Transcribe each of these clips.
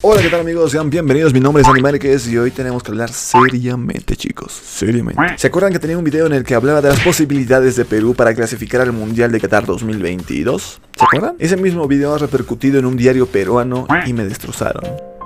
Hola, ¿qué tal amigos? Sean bienvenidos, mi nombre es Animarques y hoy tenemos que hablar seriamente, chicos, seriamente. ¿Se acuerdan que tenía un video en el que hablaba de las posibilidades de Perú para clasificar al Mundial de Qatar 2022? ¿Se acuerdan? Ese mismo video ha repercutido en un diario peruano y me destrozaron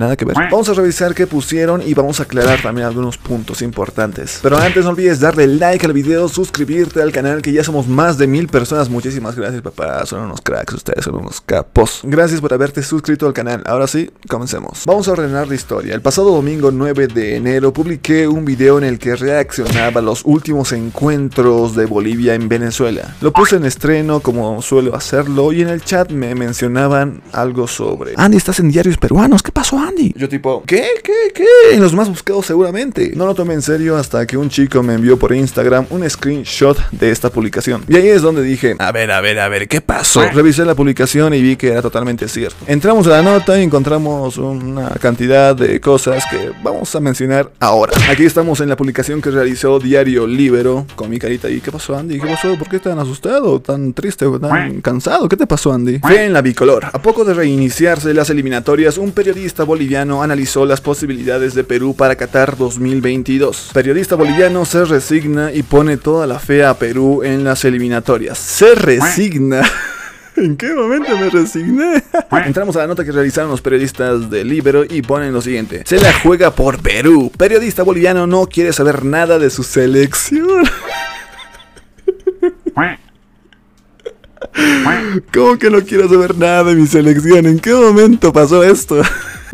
nada que ver. Vamos a revisar qué pusieron y vamos a aclarar también algunos puntos importantes. Pero antes no olvides darle like al video, suscribirte al canal que ya somos más de mil personas. Muchísimas gracias papá, son unos cracks, ustedes son unos capos. Gracias por haberte suscrito al canal. Ahora sí, comencemos. Vamos a ordenar la historia. El pasado domingo 9 de enero publiqué un video en el que reaccionaba a los últimos encuentros de Bolivia en Venezuela. Lo puse en estreno como suelo hacerlo y en el chat me mencionaban algo sobre Andy, estás en diarios peruanos, ¿qué pasó Andy? Yo tipo, ¿qué? ¿Qué? ¿Qué? En los más buscados seguramente. No lo tomé en serio hasta que un chico me envió por Instagram un screenshot de esta publicación. Y ahí es donde dije, a ver, a ver, a ver, ¿qué pasó? Revisé la publicación y vi que era totalmente cierto. Entramos a la nota y encontramos una cantidad de cosas que vamos a mencionar ahora. Aquí estamos en la publicación que realizó Diario Libero con mi carita y ¿qué pasó Andy? ¿Qué pasó? ¿Por qué tan asustado? ¿Tan triste? ¿Tan cansado? ¿Qué te pasó Andy? Fue en la bicolor. A poco de reiniciarse las eliminatorias, un periodista boliviano analizó las posibilidades de Perú para Qatar 2022. Periodista boliviano se resigna y pone toda la fe a Perú en las eliminatorias. Se resigna. ¿En qué momento me resigné? Entramos a la nota que realizaron los periodistas de Libero y ponen lo siguiente. Se la juega por Perú. Periodista boliviano no quiere saber nada de su selección. ¿Cómo que no quiero saber nada de mi selección? ¿En qué momento pasó esto?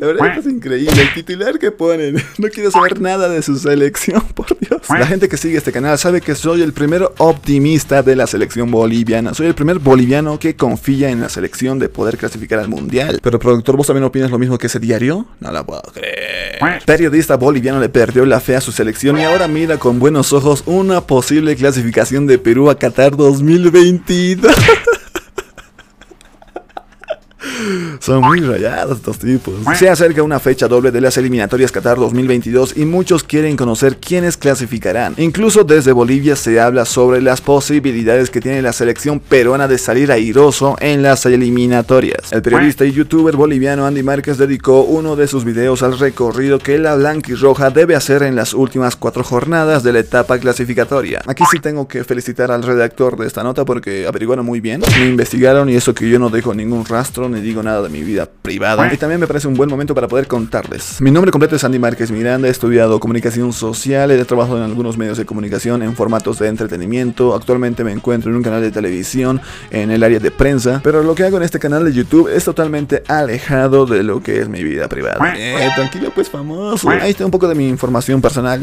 La verdad es increíble. El titular que ponen. No quiero saber nada de su selección, por Dios. La gente que sigue este canal sabe que soy el primer optimista de la selección boliviana. Soy el primer boliviano que confía en la selección de poder clasificar al mundial. Pero, productor, ¿vos también opinas lo mismo que ese diario? No la puedo creer. Periodista boliviano le perdió la fe a su selección y ahora mira con buenos ojos una posible clasificación de Perú a Qatar 2022. Son muy rayados estos tipos. Se acerca una fecha doble de las eliminatorias Qatar 2022 y muchos quieren conocer quiénes clasificarán. Incluso desde Bolivia se habla sobre las posibilidades que tiene la selección peruana de salir airoso en las eliminatorias. El periodista y youtuber boliviano Andy Márquez dedicó uno de sus videos al recorrido que la blanquirroja debe hacer en las últimas cuatro jornadas de la etapa clasificatoria. Aquí sí tengo que felicitar al redactor de esta nota porque averiguaron muy bien, me investigaron y eso que yo no dejo ningún rastro ni digo nada de mi vida privada. Y también me parece un buen momento para poder contarles. Mi nombre completo es Andy Márquez Miranda, he estudiado comunicación social, he trabajado en algunos medios de comunicación en formatos de entretenimiento. Actualmente me encuentro en un canal de televisión en el área de prensa, pero lo que hago en este canal de YouTube es totalmente alejado de lo que es mi vida privada. Eh, tranquilo pues famoso. Ahí está un poco de mi información personal.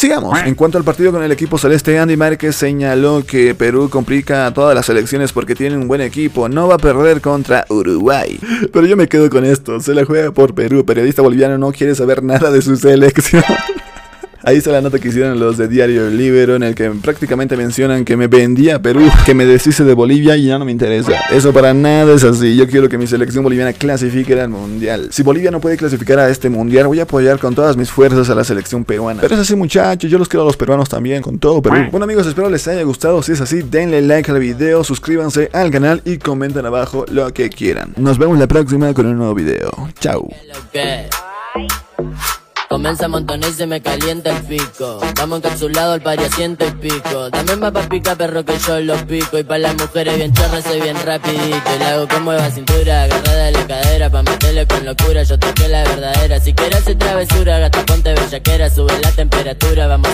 Sigamos. En cuanto al partido con el equipo celeste, Andy Márquez señaló que Perú complica todas las elecciones porque tiene un buen equipo. No va a perder contra Uruguay. Pero yo me quedo con esto. Se la juega por Perú. Periodista boliviano no quiere saber nada de su selección. Ahí está la nota que hicieron los de Diario Libero en el que prácticamente mencionan que me vendía a Perú, que me deshice de Bolivia y ya no me interesa. Eso para nada es así. Yo quiero que mi selección boliviana clasifique al mundial. Si Bolivia no puede clasificar a este mundial, voy a apoyar con todas mis fuerzas a la selección peruana. Pero es así, muchachos. Yo los quiero a los peruanos también, con todo Perú. Bueno, amigos, espero les haya gustado. Si es así, denle like al video, suscríbanse al canal y comenten abajo lo que quieran. Nos vemos la próxima con un nuevo video. Chao. Comienza a montonar y se me calienta el pico. Vamos encapsulado al pari asiento y pico. También va pa' pica perro que yo los pico. Y pa' las mujeres bien chorras soy bien rapidito. Y hago con mueva cintura, agarrada de la cadera. Pa' meterle con locura, yo toqué la verdadera. Si quieres hacer travesura, gata ponte bellaquera. Sube la temperatura, vamos a